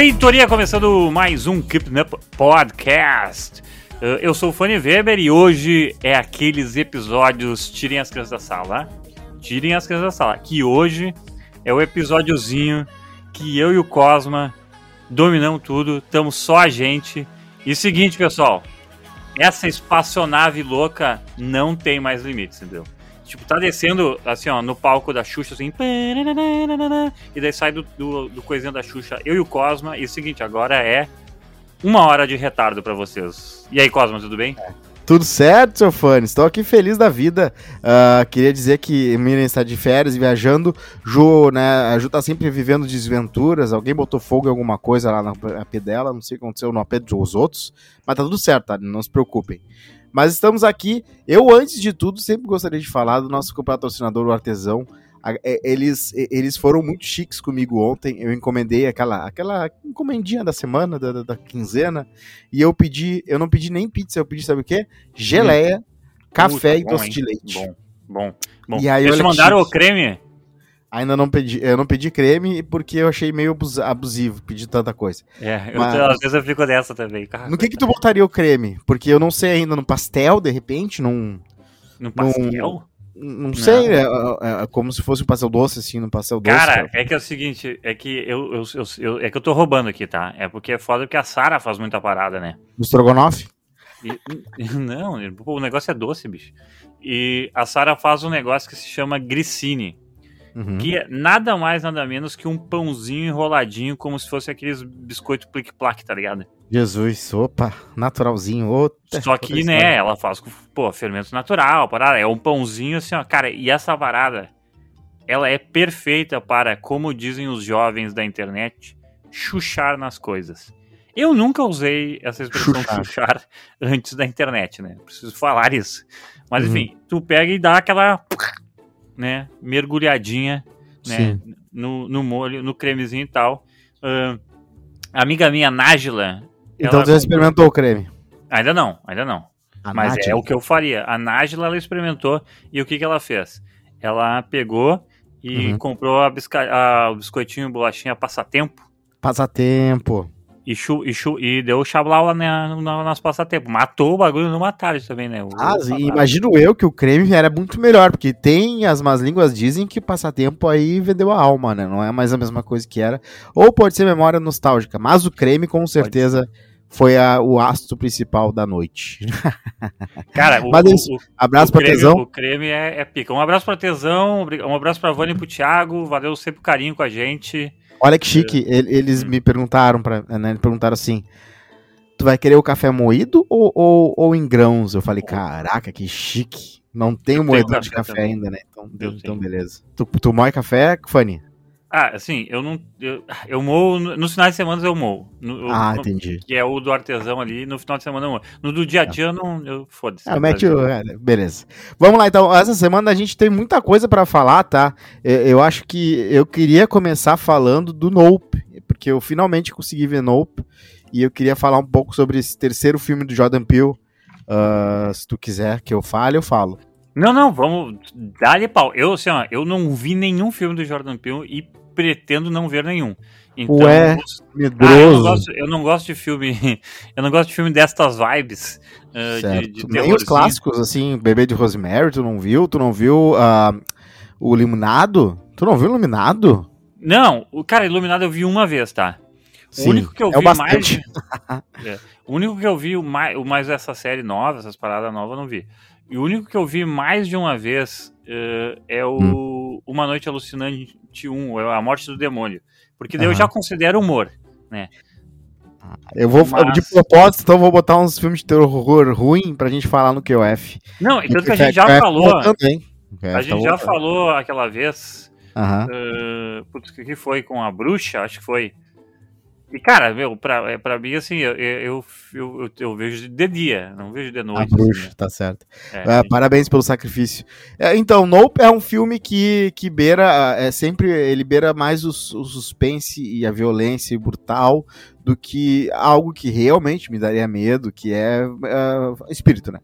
Ventoria começando mais um Keeping Up Podcast. Uh, Eu sou o Fanny Weber e hoje é aqueles episódios Tirem as crianças da sala. Tirem as crianças da sala. Que hoje é o episódiozinho que eu e o Cosma dominamos tudo, estamos só a gente. E seguinte, pessoal, essa espaçonave louca não tem mais limites, entendeu? Tipo, tá descendo, assim, ó, no palco da Xuxa, assim. E daí sai do, do, do coisinho da Xuxa, eu e o Cosma. E o seguinte, agora é uma hora de retardo pra vocês. E aí, Cosma, tudo bem? Tudo certo, seu fã? Estou aqui feliz da vida. Ah, queria dizer que Miriam está de férias, viajando. Ju, né, a Ju tá sempre vivendo desventuras. Alguém botou fogo em alguma coisa lá no AP dela. Não sei o que aconteceu no AP dos outros. Mas tá tudo certo, tá? Não se preocupem. Mas estamos aqui. Eu, antes de tudo, sempre gostaria de falar do nosso patrocinador, o Artesão. É- Eles, eles foram muito chiques comigo ontem. Eu encomendei aquela, aquela encomendinha da semana, da, da- quinzena. E eu pedi, eu não pedi nem pizza, eu pedi, sabe o quê? Geleia, café e doce de leite. Bom, bom, bom. E aí, Eles mandaram o creme? Ainda não pedi, eu não pedi creme porque eu achei meio abus- abusivo pedir tanta coisa. É, eu, Mas- às vezes eu fico dessa também. Cara, No que que tu botaria o creme? Porque eu não sei ainda, no pastel, de repente, num... No pastel? Não sei, é, é- é como se fosse um pastel doce, assim, no pastel doce. Cara, é que é o seguinte, é que eu, eu, eu- eu- é que eu tô roubando aqui, tá? É porque é foda que a Sara faz muita parada, né? No estrogonofe? E- não, o negócio é doce, bicho. E a Sara faz um negócio que se chama grissini, Uhum. que é nada mais, nada menos que um pãozinho enroladinho, como se fosse aqueles biscoito plique-plaque, tá ligado? Jesus, opa, naturalzinho. Outra, Só que, outra né, história. ela faz com, pô, fermento natural, parada. É um pãozinho assim, ó. Cara, e essa parada, ela é perfeita para, como dizem os jovens da internet, chuchar nas coisas. Eu nunca usei essa expressão Chuchar. chuchar antes da internet, né? Preciso falar isso. Mas Uhum. enfim, tu pega e dá aquela, né, mergulhadinha, né, no, no molho, no cremezinho e tal. A amiga minha, Nájila, Então ela você já experimentou o creme? Ainda não, ainda não. A Mas é o que eu faria. A Nájila, ela experimentou e o que, que ela fez? Ela pegou e Uhum. comprou a bisca- a- o biscoitinho, bolachinha passatempo Passatempo. E, chu, e, chu, e deu chablau lá na, na, nas passatempo. Matou o bagulho numa tarde também, né? O- Ah, o- imagino eu que o creme era muito melhor, porque tem, as más línguas dizem que passatempo aí vendeu a alma, né? Não é mais a mesma coisa que era. Ou pode ser memória nostálgica, mas o creme com certeza foi a- o astro principal da noite. Cara, o, Mas o- isso, o- Abraço o pra creme, tesão. O creme é, é pica. Um abraço pra Tesão, um abraço pra Vânia e pro Thiago. Valeu sempre o carinho com a gente. Olha que chique, ele- eles Hum. me perguntaram, pra, né, perguntaram assim, tu vai querer o café moído ou, ou, ou em grãos? Eu falei, caraca, que chique. Não tem moedor de café também. ainda, né? Então, então beleza. Tu, tu moe café, Fanny? Ah, assim, eu não. Eu, eu moo. no- Nos finais de semana eu moo. No- Ah, no- entendi. que é o do artesão ali, no final de semana eu moo. No do dia a dia eu não. Eu, Foda-se. Ah, mete o... é, beleza. Vamos lá, então. Essa semana a gente tem muita coisa pra falar, tá? Eu, eu acho que eu queria começar falando do Nope, porque eu finalmente consegui ver Nope, e eu queria falar um pouco sobre esse terceiro filme do Jordan Peele. Ah, se tu quiser que eu fale, eu falo. Não, não, vamos. Dá-lhe pau. Eu, assim, ó, eu não vi nenhum filme do Jordan Peele e pretendo não ver nenhum. Então, Ué, os- Ah, eu, não Medroso. gosto, eu não gosto de filme. Eu não gosto de filme destas vibes. ah, de, certo. de Nem os clássicos, assim, Bebê de Rosemary, tu não viu? Tu não viu ah, o Iluminado? Tu não viu o Iluminado? Não, o cara, Iluminado eu vi uma vez, tá? O único que eu é o vi mais. É. O único que eu vi o mais, mais essa série nova, essas paradas novas, eu não vi. E o único que eu vi mais de uma vez eh, é o Hum. Uma Noite Alucinante 1, é A Morte do Demônio. Porque daí eu Aham. já considero humor. Eu vou, Mas- de propósito, então eu vou botar uns filmes de terror ruim pra gente falar no QF. Não, e tanto que a gente já QF falou. voltando, hein? QF A tá gente já falou aquela vez. Aham. eh, putz, que foi com a bruxa? Acho que foi. E, cara, meu, pra, é, pra mim, assim, eu, eu, eu, eu, vejo de dia, não vejo de A noite. bruxa, assim, tá certo. né? Ah, É, parabéns pelo sacrifício. É, então, Nope é um filme que, que beira, é sempre, ele beira mais o, o suspense e a violência brutal do que algo que realmente me daria medo, que é ah, espírito, né?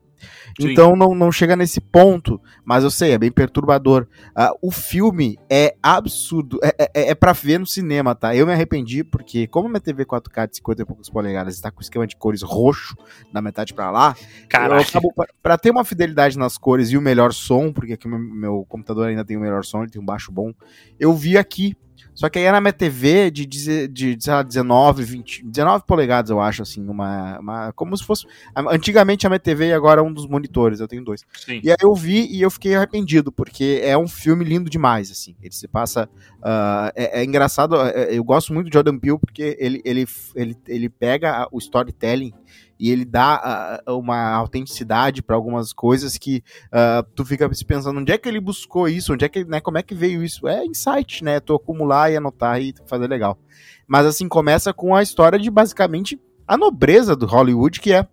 Sim. Então não, não chega nesse ponto, mas eu sei, é bem perturbador. Uh, o filme é absurdo, é, é, é pra ver no cinema, tá? Eu me arrependi porque, como minha TV 4K de 50 e poucos polegadas está com esquema de cores roxo, da metade para lá, Caraca. eu acabo, pra, pra, ter uma fidelidade nas cores e o melhor som, porque aqui meu, meu computador ainda tem o melhor som, ele tem um baixo bom, eu vi aqui só que aí na minha TV de, de, de sei lá, 19, 20, 19 polegadas, eu acho, assim, uma, uma. Como se fosse. Antigamente a minha TV e agora é um dos monitores, eu tenho dois. Sim. E aí eu vi e eu fiquei arrependido, porque é um filme lindo demais, assim. Ele se passa. Uh, é, é, engraçado, é, eu gosto muito de Jordan Peele, porque ele, ele, ele, ele pega o storytelling e ele dá uh, uma autenticidade para algumas coisas que uh, tu fica se pensando onde é que ele buscou isso, onde é que, né, como é que veio isso? É insight, né? Tu acumular e anotar e fazer legal. Mas assim começa com a história de basicamente a nobreza do Hollywood, que é,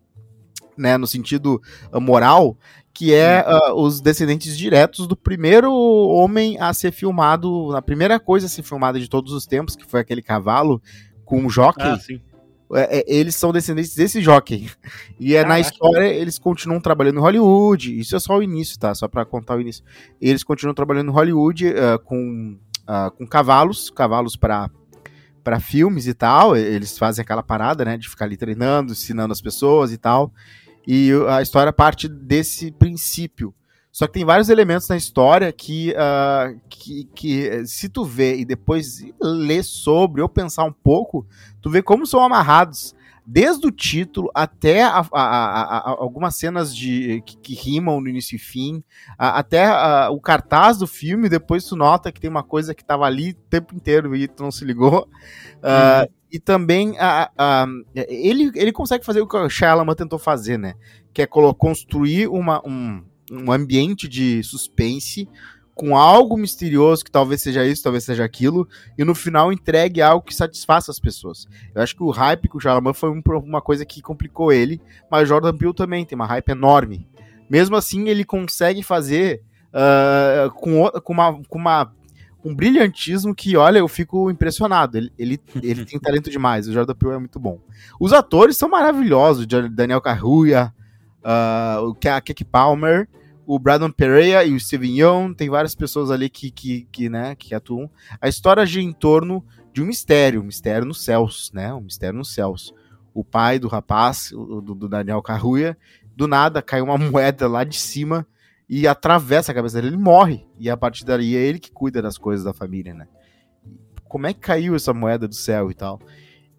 né, no sentido moral, que é uh, os descendentes diretos do primeiro homem a ser filmado, a primeira coisa a ser filmada de todos os tempos, que foi aquele cavalo com um jockey. Ah, sim é, é, eles são descendentes desse jockey. E é, na história eles continuam trabalhando em Hollywood. Isso é só o início, tá? Só para contar o início. Eles continuam trabalhando em Hollywood uh, com, uh, com cavalos, cavalos para para filmes e tal. Eles fazem aquela parada, né, de ficar ali treinando, ensinando as pessoas e tal. E a história parte desse princípio. Só que tem vários elementos na história que, uh, que, que, se tu vê e depois ler sobre ou pensar um pouco, tu vê como são amarrados desde o título até a, a, a, algumas cenas de que, que, rimam no início e fim, até o cartaz do filme, depois tu nota que tem uma coisa que estava ali o tempo inteiro e tu não se ligou. Uh, e também ele, ele consegue fazer o que o Shyamalan tentou fazer, né? Que é construir uma, um, um ambiente de suspense com algo misterioso que talvez seja isso, talvez seja aquilo, e no final entregue algo que satisfaça as pessoas. Eu acho que o hype com o Jalaman foi uma coisa que complicou ele, mas Jordan Peele também tem uma hype enorme. Mesmo assim, ele consegue fazer uh, com, com, uma, com uma um brilhantismo que, olha, eu fico impressionado. Ele, ele, ele tem talento demais. O Jordan Peele é muito bom. Os atores são maravilhosos. Daniel Kaluuya, uh, o Keke Palmer o Brandon Pereira e o Steven Yeun, tem várias pessoas ali que, que, que, né, que atuam. A história gira em torno de um mistério, um mistério nos céus, né, um mistério nos céus. O pai do rapaz, do, do Daniel Carruia, do nada cai uma moeda lá de cima e atravessa a cabeça dele, ele morre. E a partir daí é ele que cuida das coisas da família, né. Como é que caiu essa moeda do céu e tal?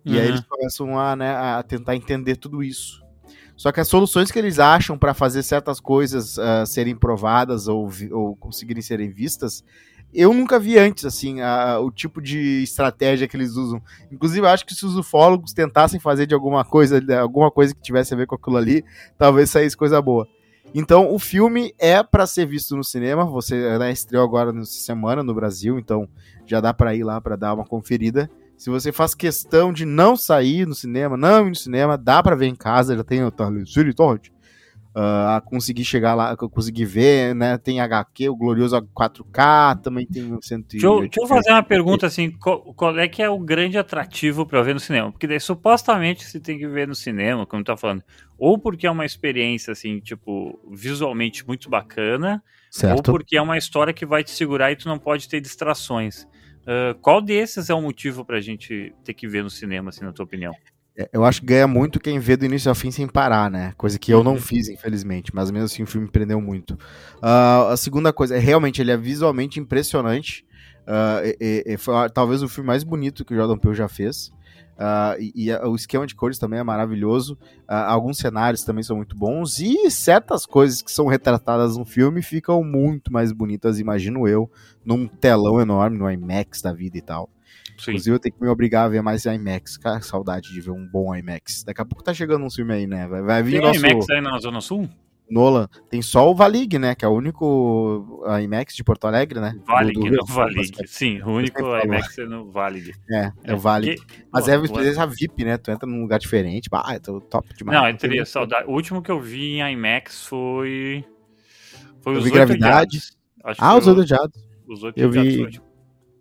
E uhum. aí eles começam a, né, a tentar entender tudo isso. Só que as soluções que eles acham para fazer certas coisas uh, serem provadas ou, ou conseguirem serem vistas, eu nunca vi antes, assim, a, o tipo de estratégia que eles usam. Inclusive, acho que se os ufólogos tentassem fazer de alguma coisa, de alguma coisa que tivesse a ver com aquilo ali, talvez saísse coisa boa. Então, o filme é para ser visto no cinema. Você né, estreou agora nessa semana no Brasil, então já dá para ir lá para dar uma conferida. Se você faz questão de não sair no cinema, não ir no cinema, dá para ver em casa, já tem o Cine Torrent. Uh, conseguir chegar lá, conseguir ver, né? Tem HQ, o glorioso 4K, também tem o 180. Deixa, deixa eu fazer uma pergunta assim: qual, qual, é que é o grande atrativo para ver no cinema? Porque daí, supostamente você tem que ver no cinema, como tá falando, ou porque é uma experiência assim, tipo, visualmente muito bacana, certo. ou porque é uma história que vai te segurar e tu não pode ter distrações. Uh, qual desses é o motivo pra gente ter que ver no cinema, assim, na tua opinião? É, eu acho que ganha muito quem vê do início ao fim sem parar, né? Coisa que eu não uhum. fiz, infelizmente, mas mesmo assim o filme me prendeu muito. Uh, a segunda coisa, é realmente, ele é visualmente impressionante. Uh, e, e, foi talvez o filme mais bonito que o Jordan Peele já fez. Uh, e, e, o esquema de cores também é maravilhoso. Uh, alguns cenários também são muito bons. E certas coisas que são retratadas no filme ficam muito mais bonitas, imagino eu, num telão enorme, no IMAX da vida e tal. Sim. Inclusive, eu tenho que me obrigar a ver mais IMAX. Cara, saudade de ver um bom IMAX. Daqui a pouco tá chegando um filme aí, né? Vai, vai vir Tem nosso... IMAX aí na Zona Sul? Nolan. Tem só o Valig, né? Que é o único IMAX de Porto Alegre, né? Valig, do, do não Valig. Sim, o único IMAX é no Valig. É, é o Valig. Porque... Mas é uma experiência VIP, né? Tu entra num lugar diferente. Ah, é top demais. Não, eu teria saudade. O último que eu vi em IMAX foi. Foi os Gravidade. ah, os Oito Odiados. Os Oito eu vi...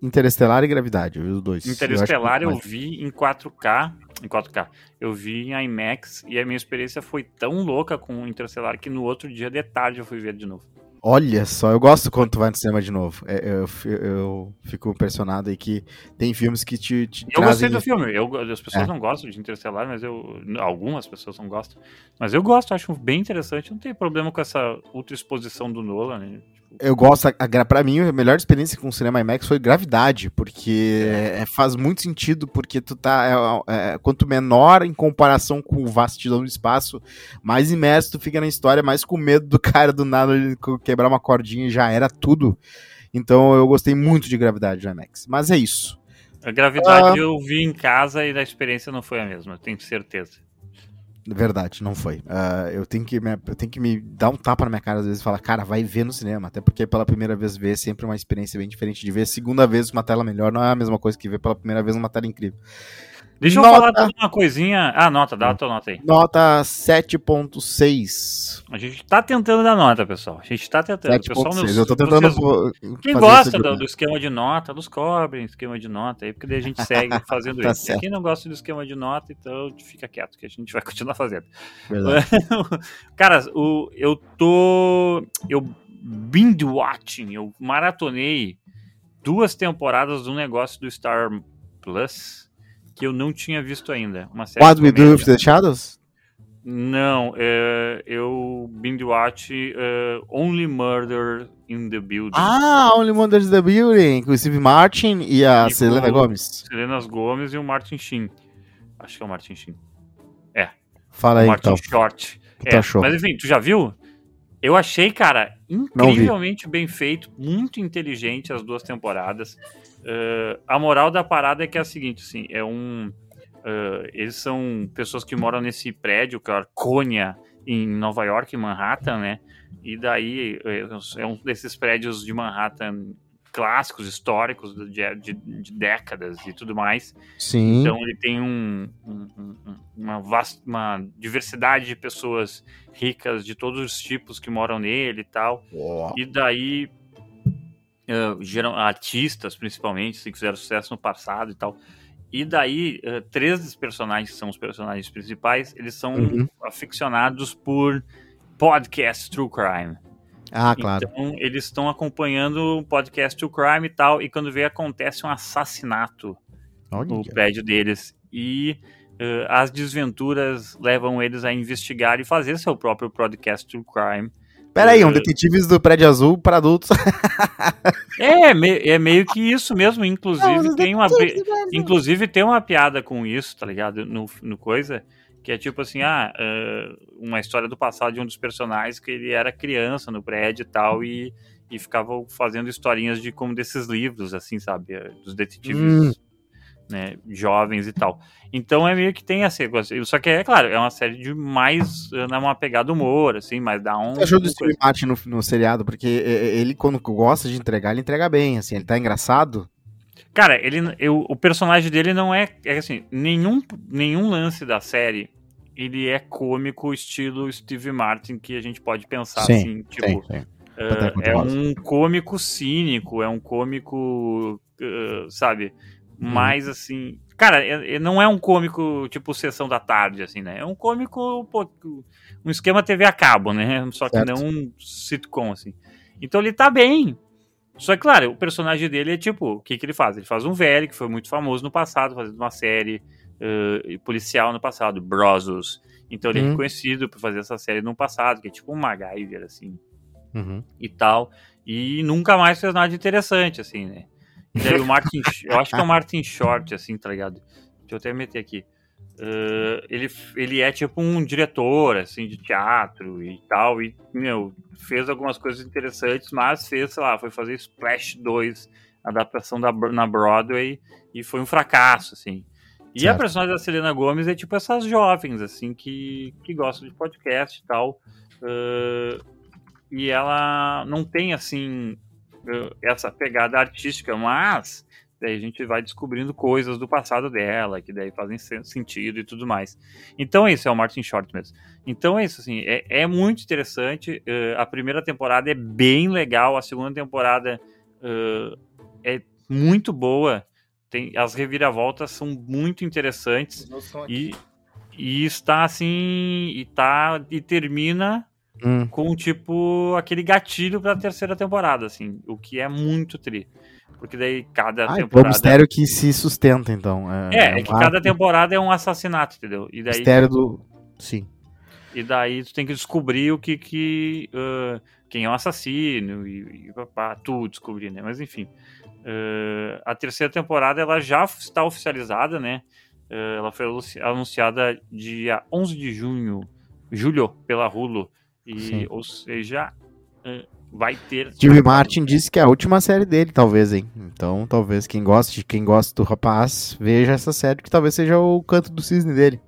Interestelar e Gravidade, eu vi os dois. Interestelar eu, eu, vi em 4K, em 4K. Eu vi em IMAX e a minha experiência foi tão louca com Interestelar que no outro dia de tarde eu fui ver de novo. Olha só, eu gosto quando tu vai no cinema de novo. É, eu, eu, eu fico impressionado aí que tem filmes que te, te Eu gostei do filme. Eu, as pessoas é. não gostam de Interestelar, mas eu. Algumas pessoas não gostam. Mas eu gosto, acho bem interessante. Não tem problema com essa ultra exposição do Nolan, né? Eu gosto, a, pra mim, a melhor experiência com o cinema IMAX foi Gravidade, porque é, faz muito sentido, porque tu tá, é, é, quanto menor em comparação com o vastidão do espaço, mais imerso tu fica na história, mais com medo do cara do nada quebrar uma cordinha e já era tudo. Então eu gostei muito de Gravidade no IMAX. Mas é isso. A Gravidade ah, eu vi em casa e a experiência não foi a mesma, tenho certeza. Verdade, não foi. Uh, eu, tenho que me, eu tenho que me dar um tapa na minha cara às vezes e falar, cara, vai ver no cinema. Até porque pela primeira vez ver é sempre uma experiência bem diferente de ver. Segunda vez uma tela melhor não é a mesma coisa que ver pela primeira vez uma tela incrível. Deixa nota... eu falar uma coisinha. Ah, nota, dá a tua nota aí. Nota 7.6. A gente tá tentando dar nota, pessoal. A gente tá tentando. 7.6. Eu tô tentando. Vocês... Quem gosta do, do, esquema de nota, nos cobrem esquema de nota aí, porque daí a gente segue fazendo tá isso. Certo. Quem não gosta do esquema de nota, então fica quieto, que a gente vai continuar fazendo. Cara, o, eu tô. Eu binge watching, eu maratonei duas temporadas do negócio do Star Plus que eu não tinha visto ainda. Uma série What We Do With The Shadows? Não, é, eu binge watch uh, Only Murder in the Building. Ah, Only Murder in the Building, com o Steve Martin e a e Selena Gomes. Selena Gomes e o Martin Sheen. Acho que é o Martin Sheen. É. Fala aí, Martin então. Short. Que é, achou? Mas enfim, tu já viu? Eu achei, cara, incrivelmente bem feito, muito inteligente as duas temporadas. Uh, a moral da parada é que é a seguinte, assim, é um... Uh, eles são pessoas que moram nesse prédio, que é Arconia, em Nova York, em Manhattan, né? E daí é, é um desses prédios de Manhattan clássicos, históricos de, de, de, décadas e tudo mais. Sim. Então ele tem um, uma, vasta, uma diversidade de pessoas ricas de todos os tipos que moram nele e tal. Oh. E daí uh, geram artistas, principalmente, que fizeram sucesso no passado e tal. E daí, uh, três dos personagens que são os personagens principais, eles são uhum. aficionados por podcast True Crime. Ah, claro. Então, eles estão acompanhando o podcast True Crime e tal, e quando vê, acontece um assassinato Olha. no prédio deles. E as desventuras levam eles a investigar e fazer seu próprio podcast True Crime. Pera aí, um Detetives do Prédio Azul para adultos. é, é meio que isso mesmo. Inclusive, Não, tem uma, inclusive tem uma piada com isso, tá ligado? No, no coisa. Que é tipo assim, ah, uma história do passado de um dos personagens que ele era criança no prédio e tal, e, e ficava fazendo historinhas de como desses livros, assim, sabe? Dos detetives hum. Né, jovens e tal. Então é meio que tem essa Só que é claro, é uma série de mais. Né, uma pegada humor, assim, mas dá um. Você achou do Steve Martin no, no seriado? Porque ele, quando gosta de entregar, ele entrega bem, assim, ele tá engraçado. Cara, ele, eu, o personagem dele não é, é assim, nenhum, nenhum lance da série ele é cômico estilo Steve Martin que a gente pode pensar sim, assim, tipo, sim, sim. Uh, é um cômico cínico, é um cômico, uh, sabe, hum. mais assim, cara, é, é, não é um cômico tipo sessão da tarde assim, né? É um cômico pô, um esquema TV a cabo, né? Só que certo. não um sitcom assim. Então ele tá bem, só que, claro, o personagem dele é tipo, o que, que ele faz? Ele faz um velho que foi muito famoso no passado, fazendo uma série uh, policial no passado, Brosos. Então ele é uhum. é reconhecido por fazer essa série no passado, que é tipo um MacGyver, assim, uhum. e tal. E nunca mais fez nada de interessante, assim, né? Daí o Martin, eu acho que é o Martin Short, assim, tá ligado? Deixa eu até meter aqui. Uh, ele, ele é tipo um diretor assim de teatro e tal e meu fez algumas coisas interessantes mas fez sei lá foi fazer Splash 2 adaptação da na Broadway e foi um fracasso assim e certo. a personagem da Selena Gomes é tipo essas jovens assim que, que gostam de podcast e tal uh, e ela não tem assim essa pegada artística mas daí a gente vai descobrindo coisas do passado dela, que daí fazem sentido e tudo mais. Então é isso, é o Martin Short mesmo. Então é isso, assim, é, é muito interessante. Uh, a primeira temporada é bem legal, a segunda temporada uh, é muito boa. Tem, as reviravoltas são muito interessantes. E, e está assim. E tá. E termina Hum. com tipo aquele gatilho pra terceira temporada, assim. O que é muito tri. Porque daí cada Ah, então é um temporada. mistério que se sustenta, então. É, é um que cada temporada é um assassinato, entendeu? E daí, Mistério do. Sim. e daí tu tem que descobrir o que que. ah, quem é o assassino e, e papá, tu descobrir, né? Mas enfim. Ah, a terceira temporada ela já está oficializada, né? Ah, ela foi anunci- anunciada dia 11 de junho, julho, pela Hulu. E, Sim. ou seja, vai ter. Steve Martin disse que é a última série dele, talvez, hein? Então, talvez quem goste, quem gosta do rapaz, veja essa série, que talvez seja o canto do cisne dele.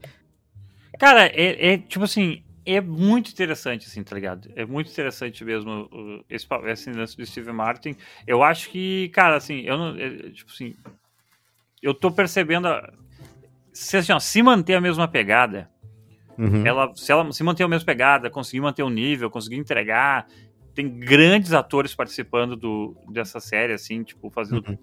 Cara, é, é, tipo assim, é muito interessante, assim, tá ligado? É muito interessante mesmo esse, esse lance do Steve Martin. Eu acho que, cara, assim, eu não. é, tipo assim, eu tô percebendo. a- se, assim, ó, se manter a mesma pegada, Uhum. ela, se ela se manter a mesma pegada, conseguir manter o nível, conseguir entregar. Tem grandes atores participando do, dessa série, assim, tipo, fazendo. Uhum.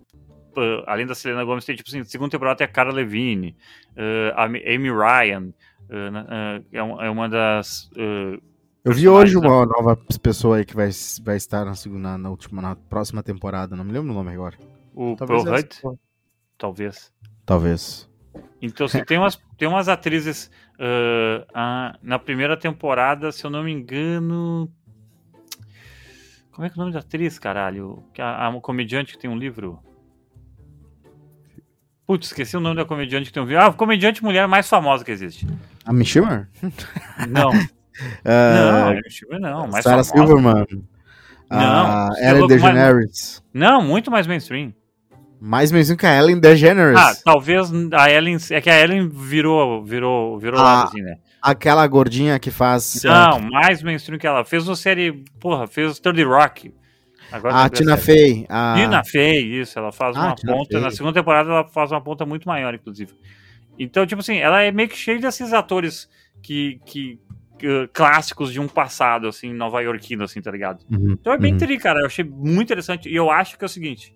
uh, além da Selena Gomez, tem, tipo assim, segunda temporada tem a Cara Levine, uh, a Amy Ryan, uh, uh, é, um- é uma das. uh, Eu vi hoje uma nova pessoa aí que vai, vai estar na, segunda, na, última, na próxima temporada, não me lembro o nome agora. o Talvez Pearl essa Hut, for. talvez. Talvez. Então, assim, tem umas, tem umas atrizes. uh, ah, na primeira temporada, se eu não me engano. Como é que é o nome da atriz, caralho? A, a comediante que tem um livro. Putz, esqueci o nome da comediante que tem um livro. Ah, a comediante mulher mais famosa que existe. A Mishima? Não, Ah, não, não, mais Sarah famosa. Silverman. Não, é Ellen DeGeneres. Não, muito mais mainstream. Mais mesmo que a Ellen DeGeneres. Ah, talvez a Ellen. É que a Ellen virou, virou, virou Ah, lado, assim, né? Aquela gordinha que faz. Não, mais mainstream que ela. Fez uma série. Porra, fez 30 Rock. Agora A lembrei Tina série. Fey. A... Tina Fey, isso. Ela faz Ah, uma Tina ponta. Fey. Na segunda temporada ela faz uma ponta muito maior, inclusive. Então, tipo assim, ela é meio que cheia desses atores que. que que, clássicos de um passado, assim, nova-iorquino, assim, tá ligado? Uhum, Então é bem uhum. tri, cara. Eu achei muito interessante. E eu acho que é o seguinte: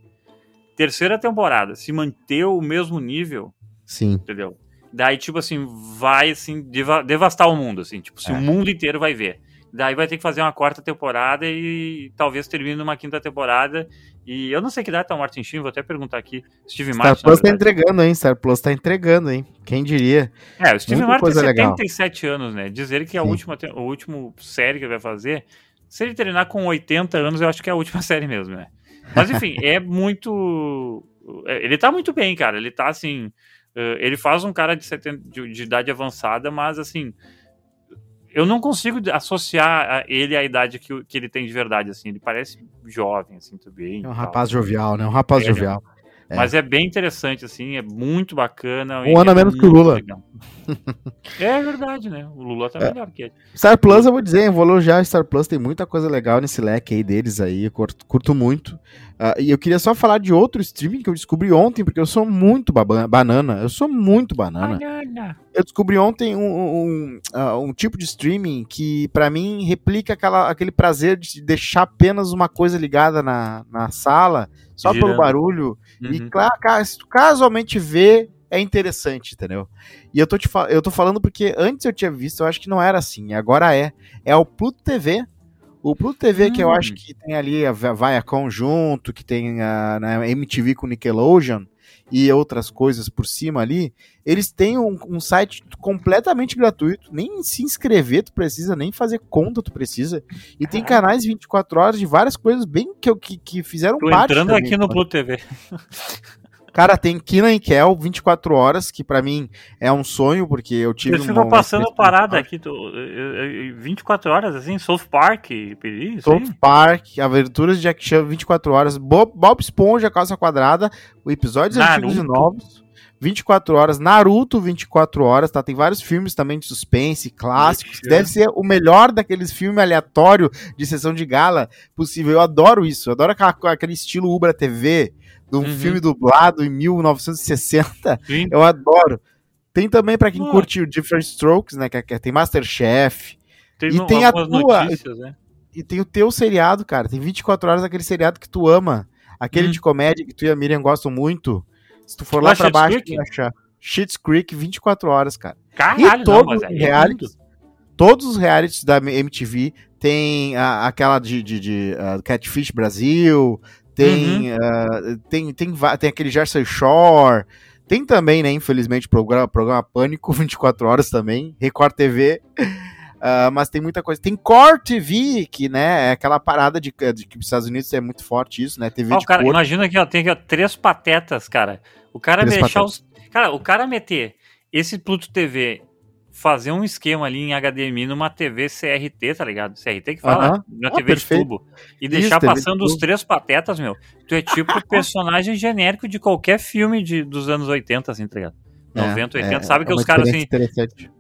terceira temporada, se manter o mesmo nível, Sim. entendeu? Daí, tipo assim, vai assim, deva- devastar o mundo, assim, tipo, se É. o mundo inteiro vai ver. Daí vai ter que fazer uma quarta temporada e talvez termine uma quinta temporada. E eu não sei que data é o Martin Sheen, vou até perguntar aqui. Steve Star Martin. Plus tá entregando, hein? Star Plus tá entregando, hein? Quem diria? É, o Steve Muita Martin tem coisa legal. 77 anos, né? Dizer que a Sim. última, a última série que ele vai fazer, se ele terminar com 80 anos, eu acho que é a última série mesmo, né? Mas enfim, é muito. é, Ele tá muito bem, cara. Ele tá assim. eh, Ele faz um cara de, 70, de, de idade avançada, mas assim. Eu não consigo associar a ele à idade que, que ele tem de verdade, assim. Ele parece jovem, assim, tudo bem. É um e tal. rapaz jovial, né? Um rapaz É, jovial. É. Mas é bem interessante, assim, é muito bacana. Um ano a é menos que o Lula. legal. É verdade, né? O Lula tá melhor que ele. Star Plus, eu vou dizer, eu vou elogiar Star Plus, tem muita coisa legal nesse leque aí deles aí, eu curto, curto muito. Ah, e eu queria só falar de outro streaming que eu descobri ontem, porque eu sou muito banana, eu sou muito banana. Banana. Eu descobri ontem um, um, ah, um tipo de streaming que, pra mim, replica aquela, aquele prazer de deixar apenas uma coisa ligada na, na sala, só pelo Girando. barulho, e Uhum. claro, se tu casualmente vê, é interessante, entendeu? E eu tô, te eu tô falando porque antes eu tinha visto, eu acho que não era assim, agora é. É o Pluto TV. O Pluto TV, que eu Hum. acho que tem ali a Viacom junto, que tem a né, MTV com Nickelodeon e outras coisas por cima ali, eles têm um, um site completamente gratuito, nem se inscrever tu precisa, nem fazer conta tu precisa, e tem canais 24 horas de várias coisas bem que, que, que fizeram Tô parte entrando da aqui no infância. Pluto TV. Cara, tem Kina e Kel 24 horas, que pra mim é um sonho, porque eu tive uma- ficam uma passando parada aqui, tô, eh, eh, 24 horas, assim, South Park, isso South aí. Park, Aventuras de Jack Chan 24 horas, Bob, Bob Esponja, Calça Quadrada, o episódios Naruto. antigos e novos, 24 horas, Naruto 24 horas, tá? Tem vários filmes também de suspense, clássicos, Ixi. deve ser o melhor daqueles filmes aleatório de sessão de gala possível. Eu adoro isso, eu adoro aquela- aquele estilo Ubra TV, de um Uhum. filme dublado em 1960, Sim. Eu adoro. Tem também pra quem curte o Different Strokes, né? Que, que tem Masterchef. Tem, E no- tem a tua- notícias, né? E tem o teu seriado, cara. Tem 24 horas daquele seriado que tu ama. Aquele Hum. de comédia que tu e a Miriam gostam muito, se tu for Lá lá pra baixo, Creek? tu vai achar. Schitt's Creek 24 horas, cara. Caralho, e não, todos mas os aí é realities, todos os realities da MTV tem a- aquela de, de, de, ah, Catfish Brasil, tem, Uhum. ah, tem, tem, va- tem aquele Jersey Shore, tem também, né, infelizmente, programa, programa Pânico 24 horas também, Record TV, ah, mas tem muita coisa. Tem Core TV, que, né, é aquela parada de, de que os Estados Unidos é muito forte isso, né, TV Ó, de cara, cor. imagina que ó, tem aqui, ó, três patetas, cara. O cara Três deixar patetas. os. Cara, o cara meter esse Pluto TV, fazer um esquema ali em HDMI numa TV CRT, tá ligado? CRT que fala, Aham. na Ah, TV perfeito. de tubo. E deixar TV de passando os três patetas, meu. Tu é tipo o personagem genérico de qualquer filme de, dos anos 80, assim, tá ligado? 90, 80. Sabe que É, uma os caras, assim,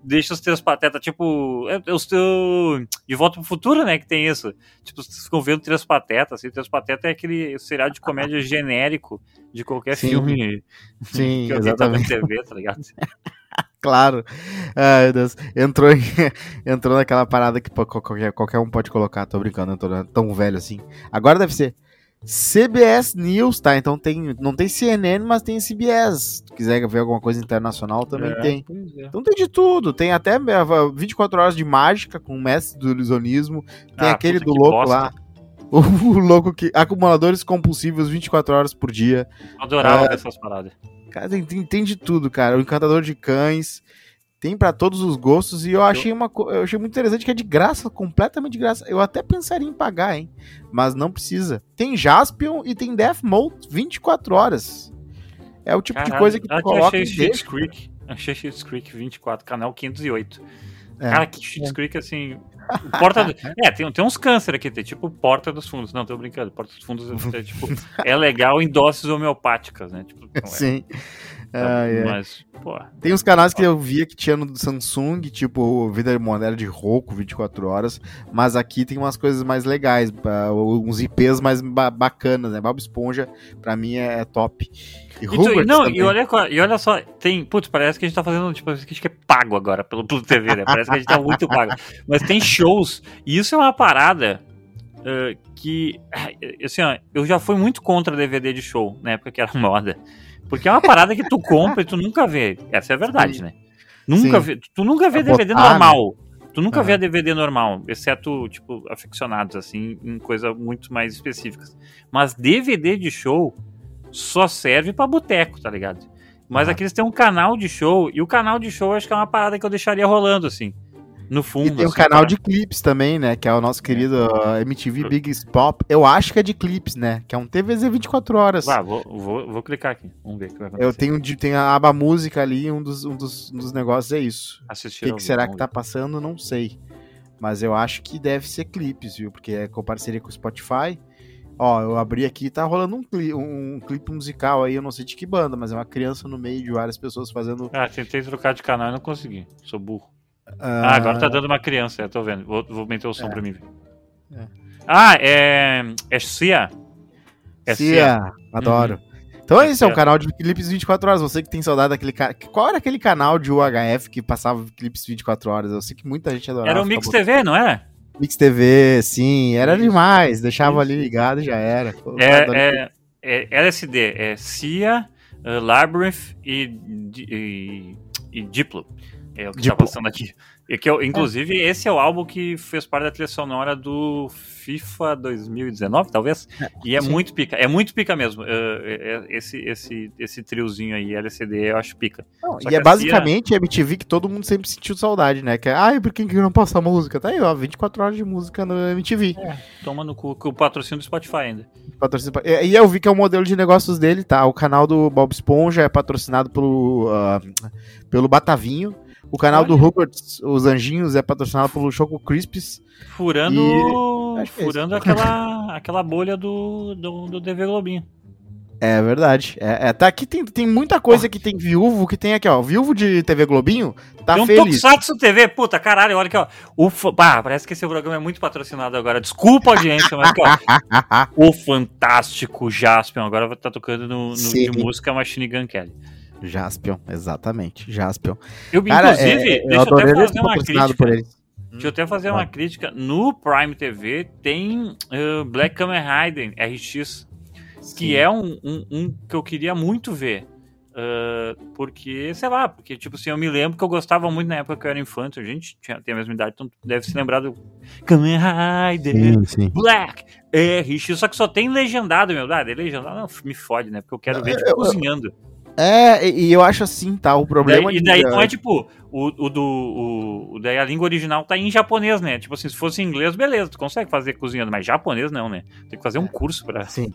deixa os três patetas, tipo, é, é os teu De Volta pro Futuro, né, que tem isso. Tipo, vocês ficam vendo três patetas, assim, três patetas é aquele seriado de comédia genérico de qualquer Sim. filme Sim, que alguém tá exatamente. TV, tá ligado? Claro. Ai, meu Deus. Entrou, em- entrou naquela parada que qualquer, qualquer um pode colocar. Tô brincando, não tô tão velho assim. Agora deve ser CBS News, tá? Então tem, não tem CNN, mas tem CBS. Se tu quiser ver alguma coisa internacional, também É, tem. é. Então tem de tudo. Tem até eh, 24 horas de mágica com o mestre do ilusionismo. Tem Ah, aquele do louco bosta. lá. O louco que. Acumuladores compulsivos 24 horas por dia. Adorava É. essas paradas. Cara, tem, tem, tem de tudo, cara. O Encantador de Cães. Tem pra todos os gostos. E eu achei, uma, eu achei muito interessante que é de graça, completamente de graça. Eu até pensaria em pagar, hein? Mas não precisa. Tem Jaspion e tem Death Note 24 horas. É o tipo de Caralho, coisa que tu coloca achei deixa. Creek. Achei Schitt's Creek 24, canal 508. É. Cara, que Schitt's Creek, assim... Porta do- É, tem, tem uns câncer aqui, tem tipo Porta dos Fundos. Não, tô brincando. Porta dos Fundos é, tipo, é legal em doses homeopáticas, né? Tipo, é. Sim. Ai. Mas, pô, Tem uns canais que eu via que tinha no Samsung, tipo Vida Moderna de Roku 24 horas, mas aqui tem umas coisas mais legais, uns IPs mais ba- bacanas, né? Bob Esponja, pra mim, é, é top. E, E, tu- não, e olha, e olha só, tem. Putz, parece que a gente tá fazendo. Tipo, parece que a gente é pago agora pelo Pluto TV, né? Parece que a gente tá muito pago. Mas tem shows. E isso é uma parada eh, que. Assim, ó, eu já fui muito contra DVD de show na época que era moda. Porque é uma parada que tu compra e tu nunca vê. Essa é a verdade, né? Nunca Sim. vê. Tu nunca vê Pra DVD botar, normal. Tu nunca Aham. vê DVD normal, exceto, tipo, aficionados, assim, em coisas muito mais específicas. Mas DVD de show só serve pra boteco, tá ligado? Mas aqui eles têm um canal de show, e o canal de show acho que é uma parada que eu deixaria rolando, assim. No fundo. E tem um assim, canal pra- de clipes também, né? Que é o nosso querido uh, MTV Big Pop. Eu acho que é de clipes, né? Que é um TVZ 24 horas. Ah, vou, vou, vou clicar aqui. Vamos ver o que vai acontecer. Eu tenho, de- tem a aba música ali, um dos, um dos, um dos negócios é isso. O Assistir que, ao que vivo, será que tá passando? Não sei. Mas eu acho que deve ser clipes, viu? Porque é com parceria com o Spotify. Ó, eu abri aqui tá rolando um, cli um clipe musical aí, eu não sei de que banda, mas é uma criança no meio de várias pessoas fazendo. Ah, tentei trocar de canal e não consegui. Sou burro. Ah, Ah, agora tá dando uma criança, eu tô vendo. Vou, vou meter o som É. pra mim ver. É. Ah, é. É Cia. É Cia, adoro. Então é É isso, é um Cia. canal de clipes 24 horas. Você que tem saudade daquele cara. Qual era aquele canal de UHF que passava clipes 24 horas? Eu sei que muita gente adorava. Era o Mix botando- TV, não era? Mix TV, sim, era demais. Deixava ali ligado e já era. Pô, adorei. É, é, é LSD, é Cia, uh, Labyrinth e, e, e Diplo. É o que Diplo. tá passando aqui. E que eu, inclusive, esse é o álbum que fez parte da trilha sonora do FIFA 2019, talvez. E é sim. muito pica. É muito pica mesmo. Uh, é- é- esse, esse, esse triozinho aí, LCD, eu acho pica. Não, e que é basicamente a MTV que todo mundo sempre sentiu saudade, né? Que é, ai, por que que não passa música? Tá aí, ó, 24 horas de música no MTV. Toma no cu com o patrocínio do Spotify ainda. Patrocina- E e eu vi que é o modelo de negócios dele, tá? O canal do Bob Esponja é patrocinado pelo, ah, pelo Batavinho. O canal do Olha. Rugrats, Os Anjinhos, é patrocinado pelo Choco Crisps. Furando, que é furando aquela, aquela bolha do, do, do TV Globinho. É verdade. É, é, tá aqui tem, tem muita coisa que tem viúvo, que tem aqui, ó. Viúvo de TV Globinho tá Tem um feliz. Tokusatsu TV, puta, caralho, olha aqui, ó. O, bah, parece que esse programa é muito patrocinado agora. Desculpa, audiência, mas aqui, ó. o fantástico Jaspion agora estar tocando no, no de música Machine Gun Kelly. Jaspion, exatamente. Jaspion. Eu, Cara, inclusive, é, eu deixa eu até fazer uma crítica. por eles. Deixa eu até fazer uma crítica. No Prime TV tem uh, Black Kamen Rider RX. que é um, um, um que eu queria muito ver. Uh, porque, sei lá, porque, tipo assim, eu me lembro que eu gostava muito na época que eu era infante. A gente tinha, tem a mesma idade, então deve se lembrar do Kamen Rider, Sim, sim. Black, RX, só que só tem legendado, meu. Ah, de legendado não, me fode, né? Porque eu quero ver, tipo, Eu- eu- cozinhando. É, e e eu acho assim, tá? O problema Daí- e de- daí não é tipo, o, o do. O, o- daí a língua original tá em japonês, né? Tipo assim, se fosse em inglês, beleza, tu consegue fazer cozinhando, mas japonês não, né? Tem que fazer um curso pra. Sim.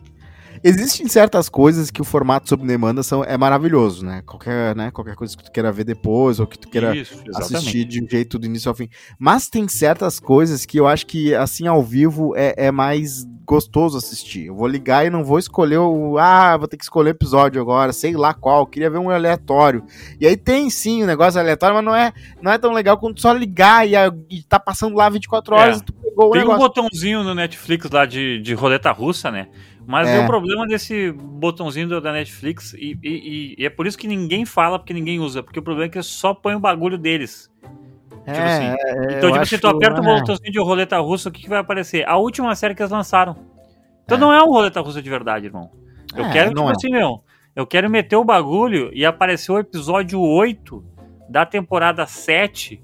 Existem certas coisas que o formato sob demanda são, é maravilhoso, né? Qualquer, né? Qualquer coisa que tu queira ver depois, ou que tu queira Isso, assistir de um jeito do início ao fim. Mas tem certas coisas que eu acho que, assim, ao vivo é, é mais gostoso assistir. Eu vou ligar e não vou escolher o. Ah, vou ter que escolher episódio agora, sei lá qual. Queria ver um aleatório. E aí tem sim o negócio aleatório, mas não é, não é tão legal quando só ligar e, e tá passando lá 24 horas É. e tu Tem um negócio. botãozinho no Netflix lá de, de roleta russa, né? Mas É. o problema desse botãozinho da Netflix, e, e- e- é por isso que ninguém fala, porque ninguém usa, porque o problema é que só põe o bagulho deles. É, assim, é, Então, tipo, se tu aperta o é. botãozinho de roleta russa, o que, que vai aparecer? A última série que eles lançaram. Então É. não é um roleta russa de verdade, irmão. Eu É, quero, não tipo assim, meu, eu quero meter o bagulho e aparecer o episódio 8 da temporada 7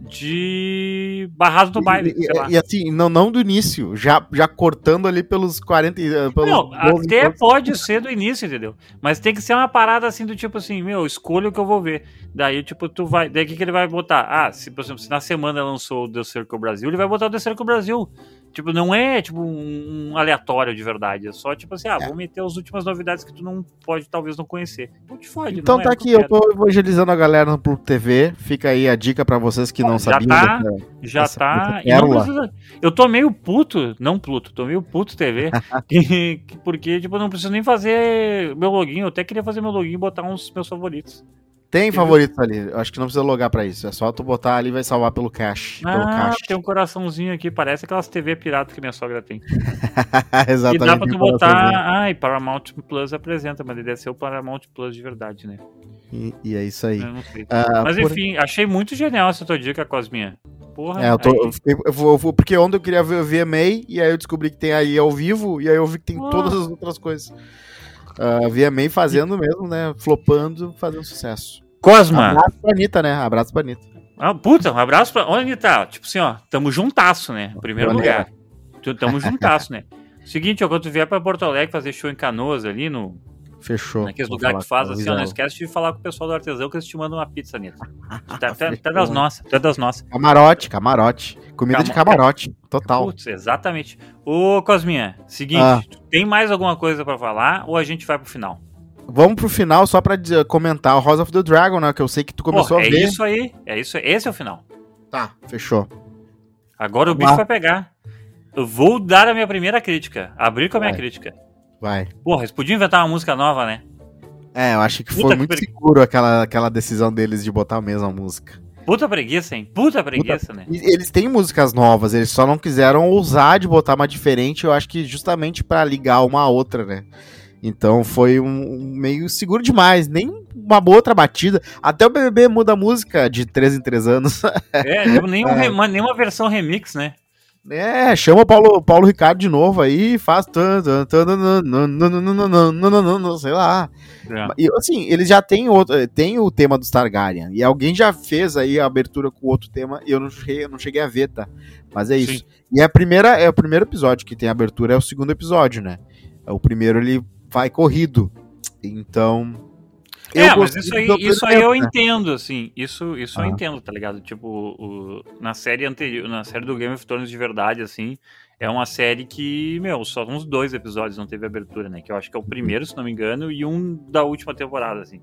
de Barrados do Baile, E, e- assim, não, não do início, já, já cortando ali pelos 40. e, eh, Pelos Não, 12 até minutos. pode ser do início, entendeu? Mas tem que ser uma parada assim do tipo assim, meu, escolha o que eu vou ver. Daí, tipo, tu vai. Daí o que, que ele vai botar? Ah, se, por exemplo, se na semana lançou o The Circle Brasil, ele vai botar o The Circle Brasil. Tipo, não é tipo um, um aleatório de verdade. É só tipo assim, ah, vou meter as últimas novidades que tu não pode, talvez, não conhecer. Não te fode. Então não tá é aqui, eu tô evangelizando a galera no Pluto TV. Fica aí a dica pra vocês que não Já sabiam. tá. dessa- Já essa- tá. pérola. precisa- eu tô meio puto, não Pluto, tô meio puto TV. que- que- porque, tipo, eu não preciso nem fazer meu login. Eu até queria fazer meu login e botar uns meus favoritos. Tem favoritos ali. Eu acho que não precisa logar pra isso. É só tu botar ali e vai salvar pelo cache. pelo Ah, cache. tem um coraçãozinho aqui, parece aquelas TV pirata que minha sogra tem. Exatamente. e dá pra tu botar. Ai, Paramount Plus apresenta, mas ele deve ser o Paramount Plus de verdade, né? E, e é isso aí. Ah, Mas por- enfim, achei muito genial essa tua dica, Cosminha. Porra, É, eu tô, eu fiquei- eu vou, eu vou- porque ontem eu queria ver o VMA e aí eu descobri que tem aí ao vivo e aí eu vi que tem todas as outras coisas. Uh, VMA fazendo mesmo, né? Flopando, fazendo sucesso. Cosma! Abraço pra Anitta, né? Abraço pra Anitta. Ah, puta, um abraço pra. Onde tá? Tipo assim, ó, tamo juntasso, né? Em primeiro Maneiro. lugar. Tamo juntasso, né? Seguinte, ó, quando tu vier pra Porto Alegre fazer show em Canoas ali, no, Fechou. naqueles lugares que faz assim, ó, não esquece de falar com o pessoal do artesão que eles te mandam uma pizza, Nito. Tá, tá, tá Fechou. das nossas, tá das nossas. Camarote, camarote. Comida de Cama- camarote. Total. Putz, exatamente. Ô, Cosminha, seguinte, Ah. tem mais alguma coisa pra falar ou a gente vai pro final? Vamos pro final só pra dizer- comentar o House of the Dragon, né? Que eu sei que tu começou Pô, a é ver. isso aí, é isso, esse é o final. Tá, fechou. Agora o Vamos bicho lá. vai pegar. Eu vou dar a minha primeira crítica, abrir com a minha Vai. crítica. Vai. Porra, eles podiam inventar uma música nova, né? É, eu acho que Puta foi que muito peri- seguro aquela, aquela decisão deles de botar a mesma música. Puta preguiça, hein? Puta preguiça, né? E Eles têm músicas novas, eles só não quiseram ousar de botar uma diferente, eu acho que justamente pra ligar uma a outra, né? Então foi um, meio seguro demais, nem uma boa outra batida. Até o BBB muda a música de 3 em 3 anos. É, tipo, nenhum re- uma- nenhuma versão remix, né? É, chama o Paulo, Paulo Ricardo de novo aí e faz. Sei lá. É. E assim, eles já têm outro, tem o tema dos Targaryen. E alguém já fez aí a abertura com outro tema. E eu não cheguei, eu não cheguei a ver, tá? Mas é isso. Sim. E é, a primeira, é o primeiro episódio que tem abertura, é o segundo episódio, né? O primeiro ele vai corrido. Então, é, mas isso aí, isso aí eu né? entendo, assim. Isso, isso eu Ah. entendo, tá ligado? Tipo, o- na série anterior, na série do Game of Thrones de verdade, assim, é uma série que, meu, só uns dois episódios não teve abertura, né? Que eu acho que é o primeiro, se não me engano, e um da última temporada, assim.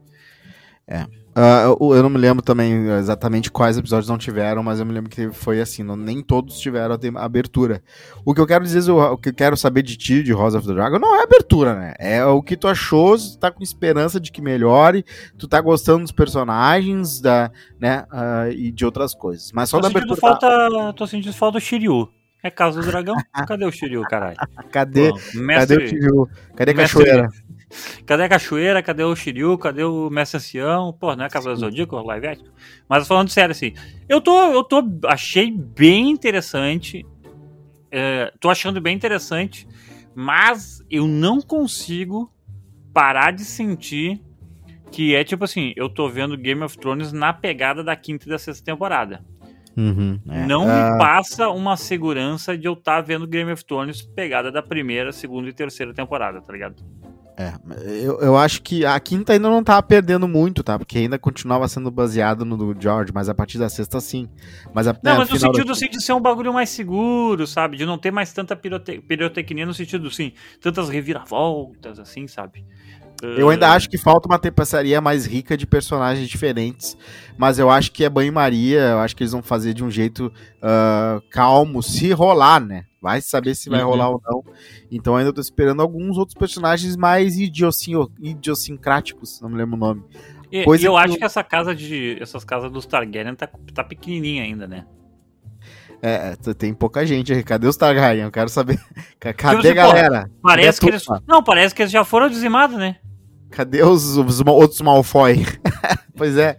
Ah, eu, eu não me lembro também exatamente quais episódios não tiveram, mas eu me lembro que foi assim, não- nem todos tiveram a abertura. O que eu quero dizer, o, que eu quero saber de ti, de House of the Dragon, não é abertura, né? É o que tu achou, se tu tá com esperança de que melhore, tu tá gostando dos personagens, da, né, ah, e de outras coisas. Mas só Tô da abertura, falta, tô sentindo falta do Shiryu. É Casa do Dragão? Cadê o Shiryu, caralho? cadê, Pô, cadê mestre, o Shiryu? Cadê a mestre- cachoeira? Cadê a cachoeira? Cadê o Shiryu? Cadê o Mestre Ancião? Pô, não é Cavaleiro Zodíaco, live action? Mas falando sério, assim, eu tô, eu tô, achei bem interessante, é, tô achando bem interessante, Mas eu não consigo parar de sentir que é tipo assim, eu tô vendo Game of Thrones na pegada da quinta e da sexta temporada. Uhum, é. Não Ah, me passa uma segurança de eu estar vendo Game of Thrones pegada da primeira, segunda e terceira temporada, tá ligado? É, eu, eu acho que a quinta ainda não tava perdendo muito, tá? Porque ainda continuava sendo baseado no do George, mas a partir da sexta sim. Mas a, Não, é, mas no final da- sentido assim, de ser um bagulho mais seguro, sabe? De não ter mais tanta pirote pirotecnia no sentido, assim, tantas reviravoltas, assim, sabe? Eu ainda acho que falta uma tapeçaria mais rica de personagens diferentes, mas eu acho que é banho-maria, eu acho que eles vão fazer de um jeito ah, calmo, se rolar, né? Vai saber se vai Uhum. rolar ou não. Então ainda tô esperando alguns outros personagens mais idiosincráticos, não me lembro o nome. E, e eu que acho que essa casa de. Essas casas dos Targaryen tá, tá pequenininha ainda, né? É, é, tem pouca gente aí. Cadê os Targaryen? Eu quero saber. Ca- Cadê assim, a galera? Parece que Cadê a eles. turma? Não, parece que eles já foram dizimados, né? Cadê os, os outros Malfoy? pois é.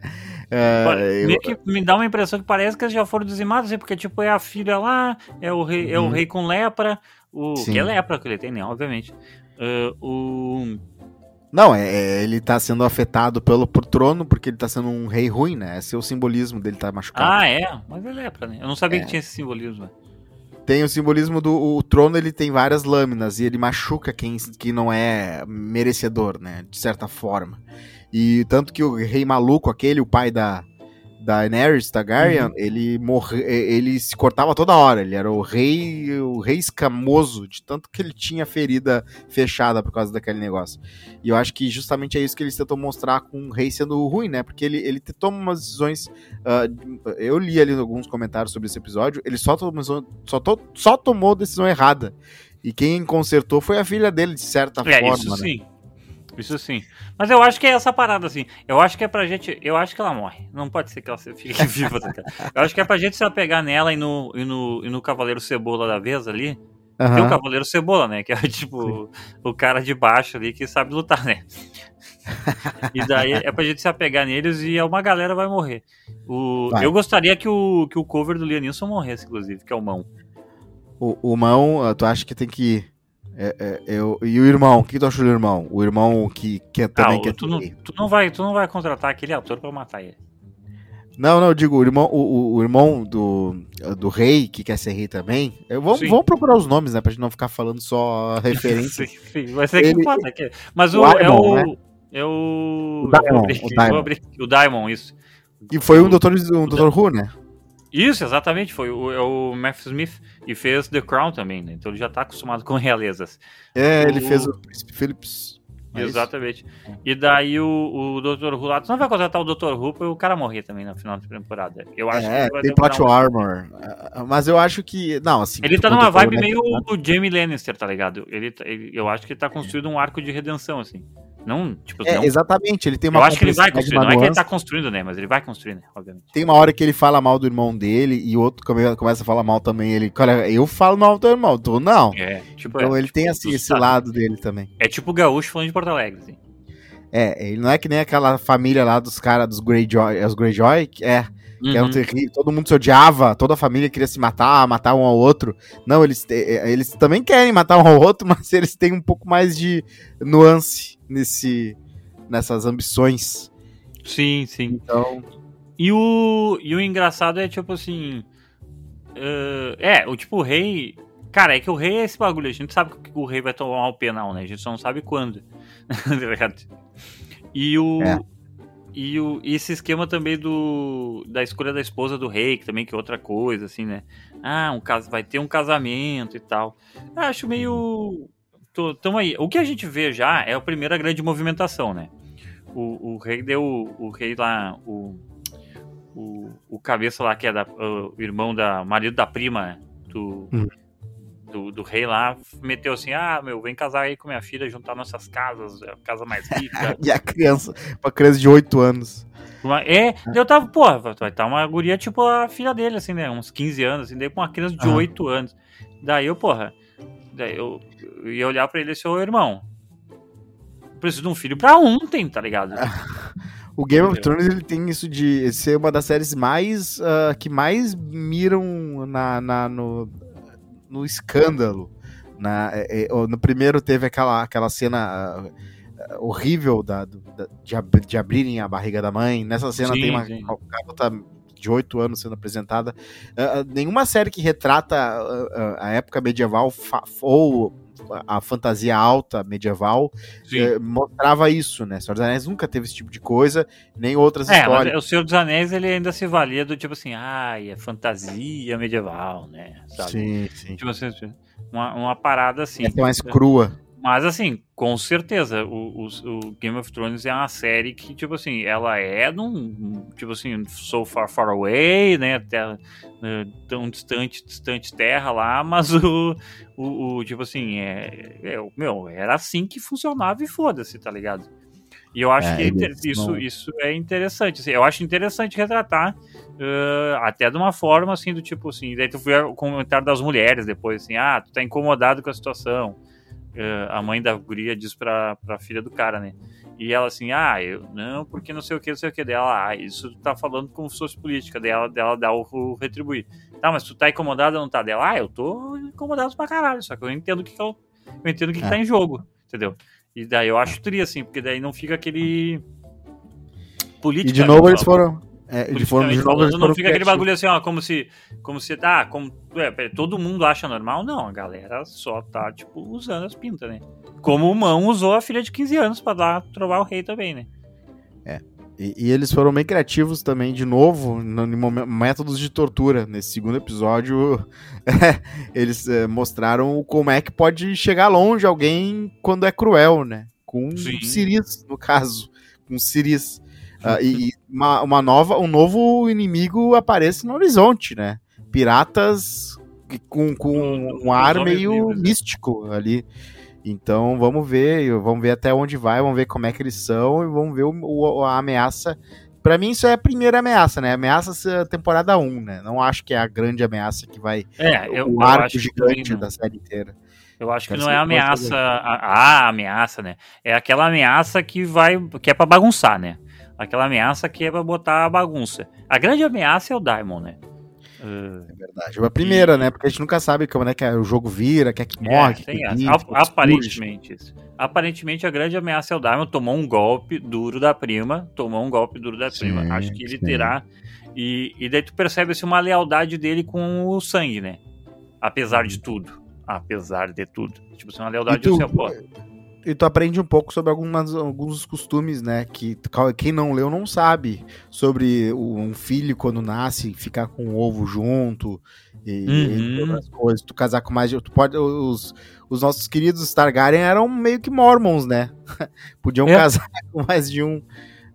é, eu- que me dá uma impressão que parece que eles já foram dizimados, assim, porque, tipo, é a filha lá, é o rei, é o Uhum. rei com lepra, o. Sim. Que é lepra que ele tem, né? Obviamente. Ah, o. Não, é, é, ele tá sendo afetado pelo por trono porque ele tá sendo um rei ruim, né? Esse é o simbolismo dele tá machucado. Ah, é? Mas é lepra, né? Eu não sabia É. que tinha esse simbolismo. Tem o simbolismo do o trono, ele tem várias lâminas e ele machuca quem que não é merecedor, né? De certa forma. E tanto que o rei maluco, aquele, o pai da Daenerys Targaryen, Uhum. ele morre, ele se cortava toda hora. Ele era o rei, o rei escamoso, de tanto que ele tinha ferida fechada por causa daquele negócio. E eu acho que justamente é isso que eles tentam mostrar com o rei sendo ruim, né? Porque ele, ele toma umas decisões. ah, eu li ali alguns comentários sobre esse episódio. Ele só tomou, só, to- só tomou decisão errada. E quem consertou foi a filha dele, de certa É, forma. isso né? sim. Isso sim. Mas eu acho que é essa parada, assim. Eu acho que é pra gente. Eu acho que ela morre. Não pode ser que ela fique viva. tá? Eu acho que é pra gente se apegar nela e no, e no, e no Cavaleiro Cebola da vez ali. Tem o. Cavaleiro Cebola, né? Que é tipo o cara de baixo ali que sabe lutar, né? E daí é pra gente se apegar neles e uma galera vai morrer. O, Vai. eu gostaria que o, que o cover do Lianilson morresse, inclusive, que é o mão. O, o mão, tu acha que tem que. É, é, eu, e o irmão, o que tu acha do irmão? O irmão que, que é também Ah, quer tu, não, tu, não vai, tu não vai contratar aquele ator pra matar ele. Não, não, eu digo, o irmão, o, o- irmão do, do rei, que quer ser rei também. Eu, vamos, vamos procurar os nomes, né? Pra gente não ficar falando só referências. Sim, sim, vai ser que Ele- importa. que- Mas o o, é o. né? É o. O Daimon, O Daimon, isso. E foi um doutor, um doutor Who, né? Isso, exatamente. Foi o, é o Matthew Smith e fez The Crown também, né? Então ele já tá acostumado com realezas. É, ele O- fez o Príncipe Phillips. É isso? Exatamente. E daí o, o Dr. Who lá, tu não vai contratar o Dr. Who pra o cara morrer também no final da temporada. Eu acho É, que vai tem plot um- armor. Ah, Mas eu acho que. Não, assim. Ele tá numa vibe o meio o Jamie Lannister, tá ligado? Ele, tá- ele- eu acho que ele tá construindo um arco de redenção, assim. Não, tipo, É, não. exatamente, ele tem uma Eu acho que ele vai uma Não é que ele tá construindo, né? Mas ele vai construir, né? Obviamente. Tem uma hora que ele fala mal do irmão dele e o outro come- começa a falar mal também. Ele, olha, eu falo mal do teu irmão, tu não. É, tipo, Então é, ele tipo, tem assim, esse sabe. lado dele também. É tipo o gaúcho falando de Porto Alegre, assim. É, ele não é que nem aquela família lá dos caras dos Greyjoy, é os Greyjoy, que é, que eram Uhum. terríveis, todo mundo se odiava, toda a família queria se matar, matar um ao outro. Não, eles, te- é, eles também querem matar um ao outro, mas eles têm um pouco mais de nuance nesse, nessas ambições. Sim, sim. Então, E o, e o engraçado é tipo assim. eh, é, o tipo, o rei. Cara, é que o rei é esse bagulho. A gente sabe que o rei vai tomar o penal, né? A gente só não sabe quando. Tá e o. É. E, o, e esse esquema também do da escolha da esposa do rei, que também que é outra coisa, assim, né? Ah, um caso, vai ter um casamento e tal. Eu acho meio. Tô, tamo aí. O que a gente vê já é a primeira grande movimentação, né? O, o rei deu. O rei lá. O, o, o cabeça lá, que é da, o irmão da. marido da prima do, Uhum. Do, do rei lá, meteu assim: ah, meu, vem casar aí com minha filha, juntar nossas casas, é a casa mais rica. e a criança, uma criança de 8 anos. É, eu tava, porra, vai estar uma guria tipo a filha dele, assim, né? Uns 15 anos, assim, daí com uma criança de Aham. 8 anos. Daí eu, porra, daí eu, eu ia olhar pra ele e ô irmão, preciso de um filho pra ontem, tá ligado? O Game of? Thrones ele tem isso de ser uma das séries mais ah, que mais miram na, na- no, no escândalo. Na, é, é, no primeiro teve aquela, aquela cena uh, horrível da, da de, ab, de, abrirem a barriga da mãe. Nessa cena sim, tem uma, uma garota de oito anos sendo apresentada. Uh, nenhuma série que retrata a época medieval ou a fantasia alta medieval eh, mostrava isso, né? Senhor dos Anéis nunca teve esse tipo de coisa, nem outras é, histórias. Mas o Senhor dos Anéis ele ainda se valia do tipo assim, ai, é fantasia medieval, né? Sabe? Sim, sim. Tipo assim, uma, uma parada assim. É mais crua. Mas assim, com certeza, o, o, o, Game of Thrones é uma série que, tipo assim, ela é num, tipo assim, so far, far away, né, terra, né, tão distante, distante terra lá, mas o, o, o tipo assim, é, é, meu, era assim que funcionava e foda-se, tá ligado? E eu acho é, que é isso, não... isso é interessante. Assim, eu acho interessante retratar uh, até de uma forma assim, do tipo assim. Daí tu foi o comentário das mulheres depois, assim, ah, tu tá incomodado com a situação. Uh, a mãe da guria diz pra, pra filha do cara, né? E ela assim, ah, eu não, porque não sei o que, não sei o que dela, ah, isso tá falando como se fosse política, dela, dela dá o, o, retribuir. Tá, mas tu tá incomodado ou não tá dela? Ah, eu tô incomodado pra caralho, só que eu entendo que, que eu, eu entendo que, é. que tá em jogo, entendeu? E daí eu acho tri assim, porque daí não fica aquele política. E de novo eles foram é, de forma novo, não fica aquele bagulho assim, ó, como se, como se, ah, como, é, todo mundo acha normal? Não, a galera só tá, tipo, usando as pintas, né? Como o Mão usou a filha de 15 anos pra dar, trovar o rei também, né? É. E, e eles foram bem criativos também, de novo, no, no métodos de tortura. Nesse segundo episódio, eles é, mostraram como é que pode chegar longe alguém quando é cruel, né? Com Sim. Siris, no caso. Com Siris. Uh, e, e uma, uma, nova, um novo inimigo aparece no horizonte, né? Piratas com, com um ar meio né? místico ali. Então vamos ver, vamos ver até onde vai, vamos ver como é que eles são e vamos ver o, o, a ameaça. Para mim isso é a primeira ameaça, né? Ameaça temporada 1, né? Não acho que é a grande ameaça que vai é, eu, o arco gigante da série inteira. Eu acho que não é a ameaça, a, a, ameaça, né? É aquela ameaça que vai, que é para bagunçar, né? Aquela ameaça que é pra botar a bagunça. A grande ameaça é o Daimon, né? É verdade. A primeira, e... né? Porque a gente nunca sabe como é que o jogo vira, quer que é, morre. É, que vive, aparentemente isso. Aparentemente a grande ameaça é o Daimon. Tomou um golpe duro da prima. Tomou um golpe duro da sim, prima. Acho que ele sim. terá. E, e daí tu percebe assim, uma lealdade dele com o sangue, né? Apesar de tudo. Apesar de tudo. Tipo assim, uma lealdade do seu pó e tu aprende um pouco sobre algumas, alguns costumes, né? Que quem não leu não sabe. Sobre um filho, quando nasce, ficar com o ovo junto e, uhum. e outras coisas. Tu casar com mais. Tu pode. Os, os nossos queridos Targaryen eram meio que mormons, né? Podiam é. casar com mais de um.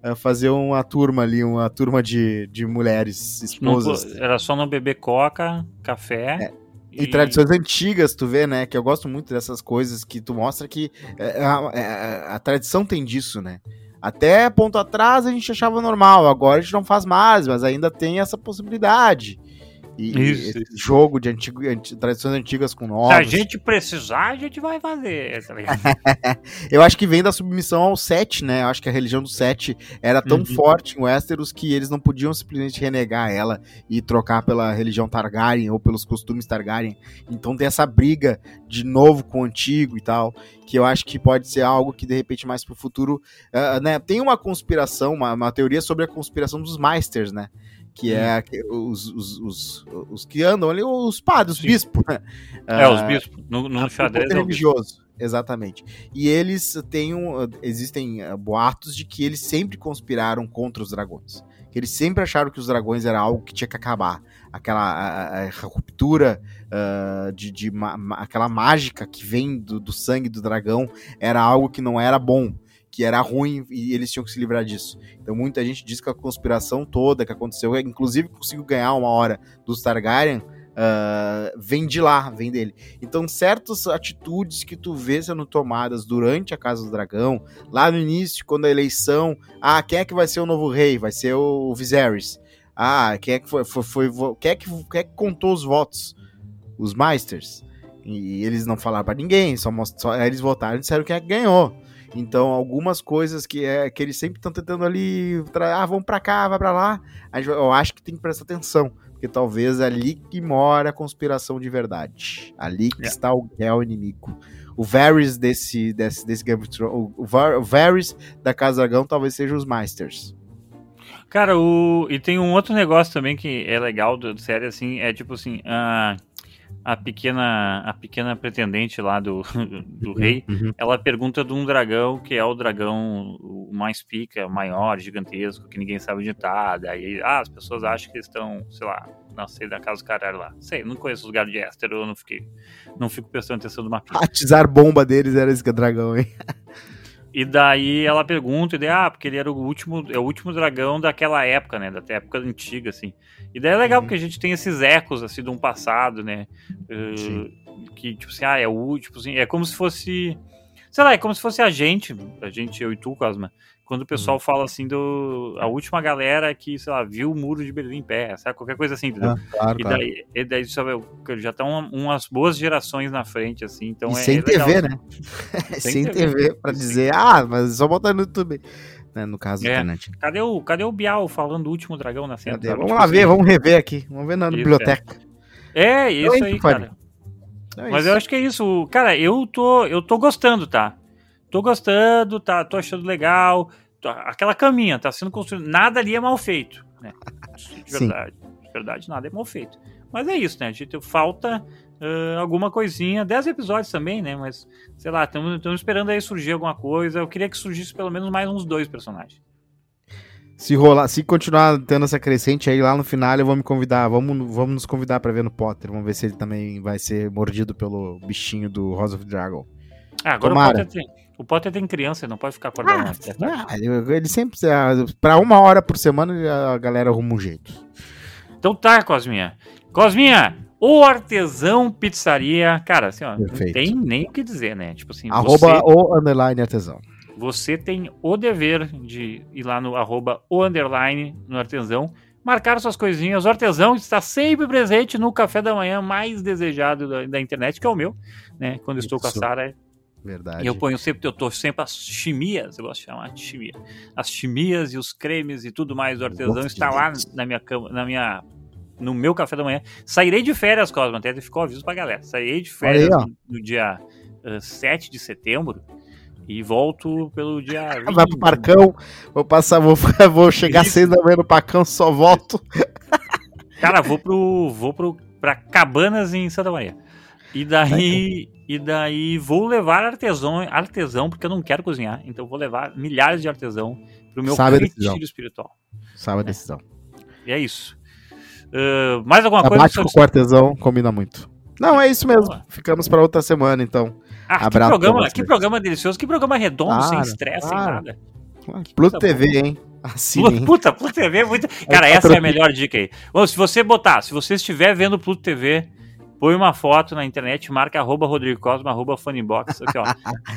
Eh, fazer uma turma ali, uma turma de, de mulheres, esposas. Não, era só não beber coca, café. É. E, tradições antigas, tu vê, né? Que eu gosto muito dessas coisas que tu mostra que é, a, é, a, tradição tem disso, né? Até ponto atrás a gente achava normal, agora a gente não faz mais, mas ainda tem essa possibilidade. E isso, isso. jogo de antigo, anti, tradições antigas com novos. Se a gente precisar, a gente vai fazer. Tá eu acho que vem da submissão ao Sete, né? Eu acho que a religião do Sete era tão uhum. forte em Westeros que eles não podiam simplesmente renegar ela e trocar pela religião Targaryen ou pelos costumes Targaryen. Então tem essa briga de novo com o antigo e tal, que eu acho que pode ser algo que de repente mais pro futuro, uh, né? Tem uma conspiração, uma, uma teoria sobre a conspiração dos Meisters, né? Que é os, os, os, os, que andam ali, os padres, os bispos. Né? É, os ah, bispos, no, no xadrez é religioso. Exatamente. E eles têm um, existem ah, boatos de que eles sempre conspiraram contra os dragões. Que eles sempre acharam que os dragões era algo que tinha que acabar. Aquela a, a ruptura uh, de, de ma, aquela mágica que vem do, do sangue do dragão era algo que não era bom que era ruim e eles tinham que se livrar disso. Então muita gente diz que a conspiração toda que aconteceu, inclusive conseguiu ganhar uma hora dos Targaryen, uh, vem de lá, vem dele. Então certas atitudes que tu vê sendo tomadas durante a Casa do Dragão, lá no início, quando a eleição, ah, quem é que vai ser o novo rei? Vai ser o Viserys. Ah, quem é que foi, foi, foi quem, é que, quem é que contou os votos? Os Meisters. E eles não falaram para ninguém, só, só eles votaram e disseram quem é que ganhou. Então, algumas coisas que, é, que eles sempre estão tentando ali, ah, vamos para cá, vai para lá, eu acho que tem que prestar atenção, que talvez é ali que mora a conspiração de verdade. Ali que É. está o real inimigo. O Varys desse, desse, desse Game of Thrones, o, o Varys da Casa Dragão talvez seja os Masters. Cara, o... e tem um outro negócio também que é legal da série, assim, é tipo assim, a, a pequena a pequena pretendente lá do, do rei, Uhum. ela pergunta de um dragão que é o dragão o mais pica, maior, gigantesco, que ninguém sabe onde tá, daí, ah, as pessoas acham que estão, sei lá, não sei, da casa do caralho lá. Sei, não conheço os lugares de Éster, eu não fiquei, não fico prestando atenção no mapa. A tizar bomba deles era esse dragão, hein? E daí ela pergunta, e daí, ah, porque ele era o último, é o último dragão daquela época, né? Da época antiga, assim. E daí é legal Uhum. porque a gente tem esses ecos, assim, de um passado, né? Sim. que, tipo assim, ah, é o último, assim, é como se fosse. Sei lá, é como se fosse a gente, a gente, eu e tu, Cosma, quando o pessoal Uhum. fala assim do. A última galera que, sei lá, viu o muro de Berlim em pé, sabe? Qualquer coisa assim, entendeu? Ah, claro, E claro. daí, e daí sabe, já estão umas boas gerações na frente, assim, então é, sem é legal. TV, né? Sem sem TV. TV, pra dizer, ah, mas só botar no YouTube. Né, no caso do É. Tenant. Cadê o, cadê o Bial falando do último dragão na cena? Vamos Tipo lá ver, assim. vamos rever aqui. Vamos ver na Isso, biblioteca. É, isso Então, aí, cara. Então é Mas isso. eu acho que é isso. Cara, eu tô, eu tô gostando, tá? Tô gostando, tá? Tô achando legal. Tô- Aquela caminha tá sendo construída. Nada ali é mal feito, né? De Sim. verdade. De verdade, nada é mal feito. Mas é isso, né? A gente falta ah, alguma coisinha. Dez episódios também, né? Mas, sei lá, estamos esperando aí surgir alguma coisa. Eu queria que surgisse pelo menos mais uns dois personagens. Se rolar, se continuar tendo essa crescente aí lá no final, eu vou me convidar. Vamos, vamos nos convidar pra ver no Potter. Vamos ver se ele também vai ser mordido pelo bichinho do House of Dragon. Ah, agora Tomara. o Potter, tem, o Potter tem criança, ele não pode ficar acordado. Ah, ah, ele sempre. ah, Pra uma hora por semana, a galera arruma um jeito. Então tá, Cosminha. Cosminha, o artesão pizzaria, cara, assim, ó, Perfeito. não tem nem o que dizer, né? Tipo assim, Arroba você, o underline artesão. você tem o dever de ir lá no arroba o underline no artesão, marcar suas coisinhas. O artesão está sempre presente no café da manhã mais desejado da, da internet, que é o meu, né? Quando estou com a. Sara, Verdade. e eu ponho sempre, eu tô sempre as chimias, eu gosto de chamar de chimia. As chimias e os cremes e tudo mais do artesão está lá na minha cama, na minha no meu café da manhã. Sairei de férias, Cosma, até ficou aviso pra galera. Sairei de aí, férias ó. no, no dia uh, 7 de setembro e volto pelo dia Vai pro 20. Parcão, vou passar, vou, vou chegar Isso. seis da manhã no Parcão, só volto. Cara, vou pro vou pro para Cabanas em Santa Maria. E daí e daí vou levar artesão, artesão porque eu não quero cozinhar, então vou levar milhares de artesão pro meu Sabe retiro espiritual. Sabe a decisão. E é isso. Uh, mais alguma coisa? Abate com artesão combina muito. Não, é isso mesmo. Boa. Ficamos pra outra semana, então. Ah, que Abraço pra programa, que programa delicioso, que programa redondo, Claro, sem estresse, sem claro. nada. Pluto TV, hein? Assim, Pluto, puta, Pluto TV é muito. Cara, essa é a melhor dica aí. Bom, se você botar, se você estiver vendo Pluto TV, põe uma foto na internet, marca arroba Rodrigo Cosma, arroba Funnybox, aqui ó.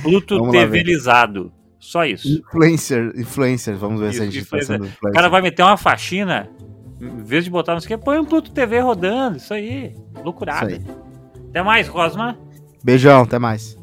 Pluto. TVizado. Só isso. Influencer, influencer, vamos ver se a Isso, gente tá sendo O cara vai meter uma faxina, em vez de botar não sei o que, põe um Pluto TV rodando, isso aí. Isso Loucurada. aí. Até mais, Cosma. Beijão, até mais.